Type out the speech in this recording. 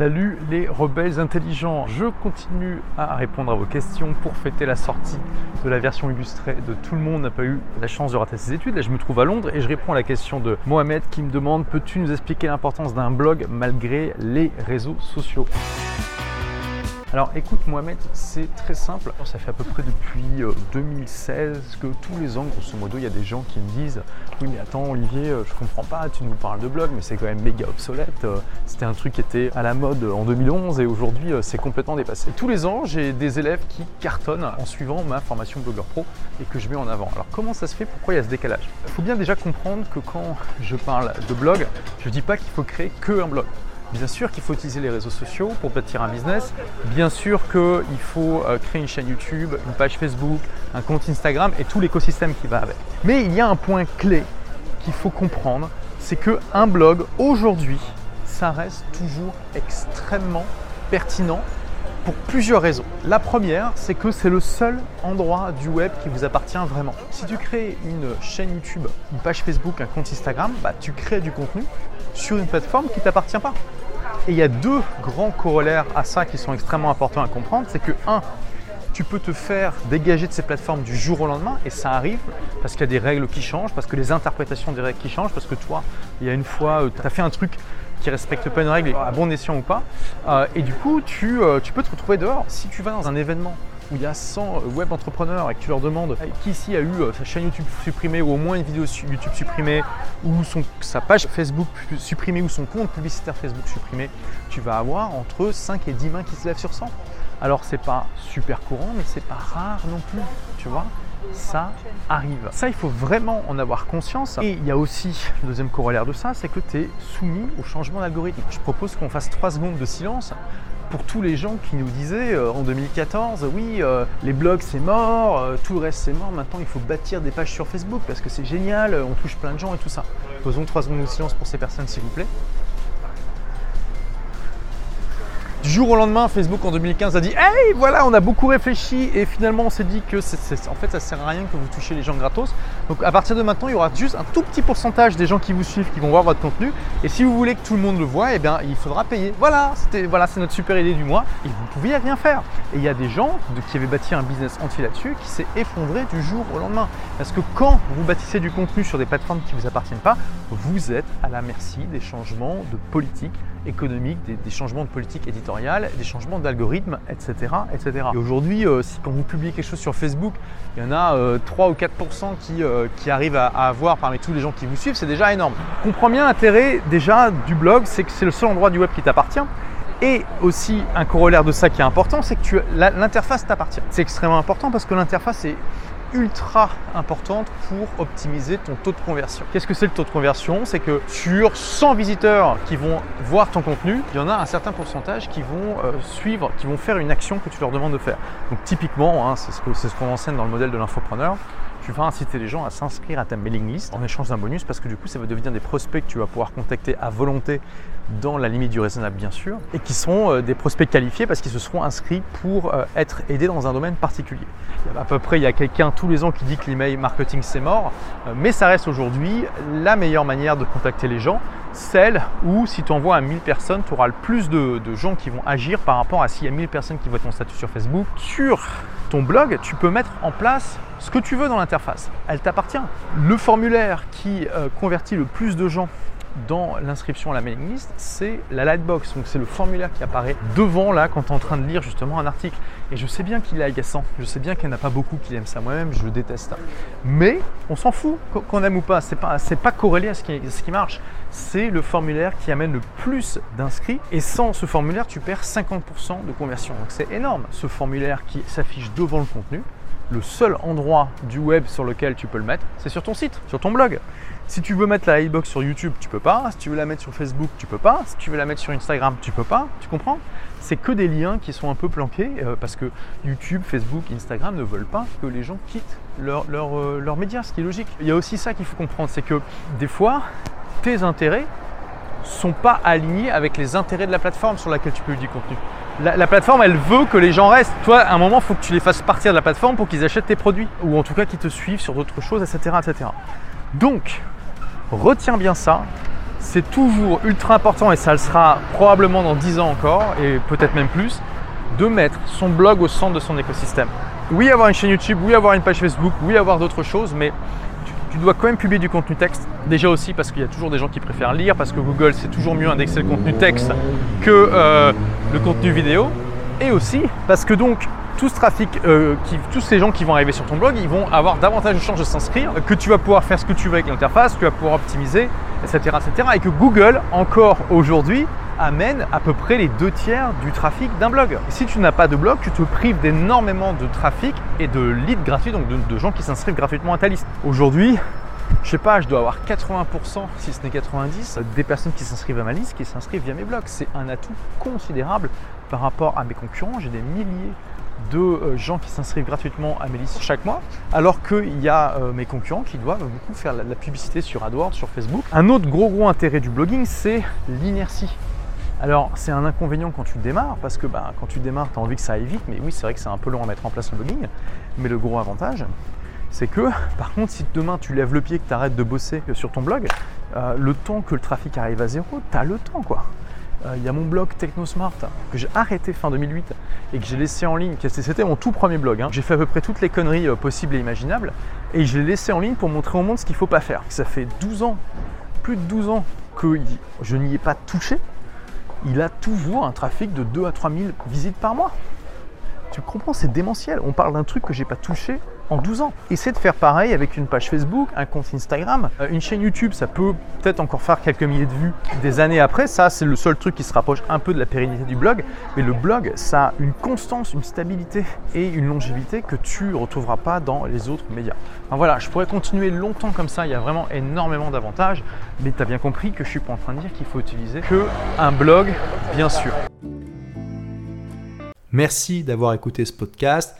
Salut les rebelles intelligents, je continue à répondre à vos questions pour fêter la sortie de la version illustrée de Tout le monde n'a pas eu la chance de rater ses études. Là je me trouve à Londres et je réponds à la question de Mohamed qui me demande peux-tu nous expliquer l'importance d'un blog malgré les réseaux sociaux? Alors écoute Mohamed, c'est très simple. Ça fait à peu près depuis 2016 euh, que tous les ans, grosso modo, il y a des gens qui me disent Oui, mais attends, Olivier, euh, je comprends pas, tu nous parles de blog, mais c'est quand même méga obsolète. Euh, c'était un truc qui était à la mode en 2011 et aujourd'hui, c'est complètement dépassé. tous les ans, j'ai des élèves qui cartonnent en suivant ma formation Blogueur Pro et que je mets en avant. Alors comment ça se fait? Pourquoi il y a ce décalage? Il faut bien déjà comprendre que quand je parle de blog, je ne dis pas qu'il faut créer que un blog. Bien sûr qu'il faut utiliser les réseaux sociaux pour bâtir un business. Bien sûr qu'il faut euh, créer une chaîne YouTube, une page Facebook, un compte Instagram et tout l'écosystème qui va avec. Mais il y a un point clé qu'il faut comprendre, c'est que un blog aujourd'hui, ça reste toujours extrêmement pertinent pour plusieurs raisons. La première, c'est que c'est le seul endroit du web qui vous appartient vraiment. Si tu crées une chaîne YouTube, une page Facebook, un compte Instagram, bah, tu crées du contenu sur une plateforme qui ne t'appartient pas. Et il y a deux grands corollaires à ça qui sont extrêmement importants à comprendre. C'est que, un, tu peux te faire dégager de ces plateformes du jour au lendemain, et ça arrive parce qu'il y a des règles qui changent, parce que les interprétations des règles qui changent, parce que toi, il y a une fois, euh, tu as fait un truc qui respecte pas une règle, à bon escient ou pas, euh, et du coup, tu, euh, tu peux te retrouver dehors. Si tu vas dans un événement où il y a 100 web entrepreneurs et que tu leur demandes qui ici a eu sa chaîne YouTube supprimée ou au moins une vidéo YouTube supprimée ou son, sa page Facebook supprimée ou son compte publicitaire Facebook supprimé, tu vas avoir entre 5 et 10 mains qui se lèvent sur 100. Alors c'est pas super courant mais c'est pas rare non plus, tu vois ça arrive. Ça, il faut vraiment en avoir conscience. Et il y a aussi le deuxième corollaire de ça, c'est que tu es soumis au changement d'algorithme. Je propose qu'on fasse 3 secondes de silence pour tous les gens qui nous disaient euh, en 2014, oui, euh, les blogs c'est mort, euh, tout le reste c'est mort, maintenant il faut bâtir des pages sur Facebook parce que c'est génial, on touche plein de gens et tout ça. Posons trois secondes de silence pour ces personnes s'il vous plaît. Du jour au lendemain, Facebook en 2015 a dit Hey, voilà, on a beaucoup réfléchi et finalement on s'est dit que en fait ça sert à rien que vous touchiez les gens gratos. Donc à partir de maintenant, il y aura juste un tout petit pourcentage des gens qui vous suivent qui vont voir votre contenu. Et si vous voulez que tout le monde le voit, eh bien il faudra payer. Voilà, c'était voilà, c'est notre super idée du mois et vous ne pouviez rien faire. Et il y a des gens qui avaient bâti un business entier là-dessus qui s'est effondré du jour au lendemain. Parce que quand vous bâtissez du contenu sur des plateformes qui ne vous appartiennent pas, vous êtes à la merci des changements de politique économique, des, changements de politique éditoriale, des changements d'algorithmes, etc. etc. Et aujourd'hui, euh, si quand vous publiez quelque chose sur Facebook, il y en a 3 euh, ou 4% qui, euh, qui arrivent à, à, avoir parmi tous les gens qui vous suivent, c'est déjà énorme. Comprends bien l'intérêt déjà du blog, c'est que c'est le seul endroit du web qui t'appartient. Et aussi un corollaire de ça qui est important, c'est que l'interface t'appartient. C'est extrêmement important parce que l'interface est ultra importante pour optimiser ton taux de conversion. Qu'est-ce que c'est le taux de conversion? C'est que sur 100 visiteurs qui vont voir ton contenu, il y en a un certain pourcentage qui vont euh, suivre, qui vont faire une action que tu leur demandes de faire. Donc typiquement, hein, c'est ce qu'on enseigne dans le modèle de l'infopreneur, tu vas inciter les gens à s'inscrire à ta mailing list en échange d'un bonus parce que du coup ça va devenir des prospects que tu vas pouvoir contacter à volonté dans la limite du raisonnable bien sûr et qui sont euh, des prospects qualifiés parce qu'ils se seront inscrits pour euh, être aidés dans un domaine particulier. Il y a à peu près il y a quelqu'un tous les ans qui dit que l'email marketing c'est mort euh, mais ça reste aujourd'hui la meilleure manière de contacter les gens celle où si tu envoies à 1000 personnes, tu auras le plus de, de, gens qui vont agir par rapport à s'il y a 1000 personnes qui voient ton statut sur Facebook. Sur ton blog, tu peux mettre en place ce que tu veux dans l'interface. Elle t'appartient. Le formulaire qui euh, convertit le plus de gens dans l'inscription à la mailing list, c'est la lightbox. Donc c'est le formulaire qui apparaît devant là quand tu es en train de lire justement un article. Et je sais bien qu'il est agaçant, je sais bien qu'il n'y en a pas beaucoup qui aiment ça. Moi-même, je le déteste. Mais on s'en fout qu'on aime ou pas. C'est pas, pas corrélé à ce qui, ce qui marche. C'est le formulaire qui amène le plus d'inscrits. Et sans ce formulaire, tu perds 50% de conversion. Donc c'est énorme. Ce formulaire qui s'affiche devant le contenu, le seul endroit du web sur lequel tu peux le mettre, c'est sur ton site, sur ton blog. Si tu veux mettre la hitbox sur YouTube, tu peux pas. Si tu veux la mettre sur Facebook, tu peux pas. Si tu veux la mettre sur Instagram, tu peux pas. Tu comprends? C'est que des liens qui sont un peu planqués euh, parce que YouTube, Facebook, Instagram ne veulent pas que les gens quittent leurs leur, euh, médias, ce qui est logique. Il y a aussi ça qu'il faut comprendre, c'est que des fois, tes intérêts sont pas alignés avec les intérêts de la plateforme sur laquelle tu publies du contenu. La, plateforme, elle veut que les gens restent. Toi, à un moment, il faut que tu les fasses partir de la plateforme pour qu'ils achètent tes produits, ou en tout cas qu'ils te suivent sur d'autres choses, etc., etc. Donc, retiens bien ça. c'est toujours ultra important et ça le sera probablement dans 10 ans encore et peut-être même plus de mettre son blog au centre de son écosystème. Oui, avoir une chaîne YouTube, oui, avoir une page Facebook, oui, avoir d'autres choses, mais tu, dois quand même publier du contenu texte. Déjà aussi parce qu'il y a toujours des gens qui préfèrent lire, parce que Google c'est toujours mieux indexer le contenu texte que euh, le contenu vidéo. Et aussi parce que donc tout trafic, euh, tous ces gens qui vont arriver sur ton blog, ils vont avoir davantage de chances de s'inscrire, que tu vas pouvoir faire ce que tu veux avec l'interface, tu vas pouvoir optimiser, etc., etc. Et que Google, encore aujourd'hui, amène à peu près les deux tiers du trafic d'un blog. si tu n'as pas de blog, tu te prives d'énormément de trafic et de leads gratuits, donc de, gens qui s'inscrivent gratuitement à ta liste. Aujourd'hui, je sais pas, je dois avoir 80%, si ce n'est 90%, des personnes qui s'inscrivent à ma liste qui s'inscrivent via mes blogs. C'est un atout considérable par rapport à mes concurrents. J'ai des milliers de euh, gens qui s'inscrivent gratuitement à mes listes chaque mois, alors qu'il y a euh, mes concurrents qui doivent beaucoup faire la, publicité sur AdWords, sur Facebook. Un autre gros gros intérêt du blogging, c'est l'inertie. Alors c'est un inconvénient quand tu démarres, parce que bah, quand tu démarres, tu as envie que ça aille vite, mais oui c'est vrai que c'est un peu long à mettre en place le blogging, mais le gros avantage, c'est que par contre si demain tu lèves le pied, que tu arrêtes de bosser sur ton blog, euh, le temps que le trafic arrive à zéro, tu le temps quoi. Euh, il y a mon blog TechnoSmart que j'ai arrêté fin 2008 et que j'ai laissé en ligne. C'était mon tout premier blog. Hein. J'ai fait à peu près toutes les conneries euh, possibles et imaginables et je l'ai laissé en ligne pour montrer au monde ce qu'il ne faut pas faire. Ça fait 12 ans, plus de 12 ans que je n'y ai pas touché. Il a toujours un trafic de 2 à 3 000 visites par mois. Tu comprends, c'est démentiel. On parle d'un truc que j'ai pas touché en 12 ans. Essaie de faire pareil avec une page Facebook, un compte Instagram, euh, une chaîne YouTube, ça peut peut-être encore faire quelques milliers de vues des années après. Ça, c'est le seul truc qui se rapproche un peu de la pérennité du blog. Mais le blog, ça a une constance, une stabilité et une longévité que tu retrouveras pas dans les autres médias. voilà, je pourrais continuer longtemps comme ça. Il y a vraiment énormément d'avantages. Mais tu as bien compris que je suis pas en train de dire qu'il faut utiliser que un blog, bien sûr. Merci d'avoir écouté ce podcast.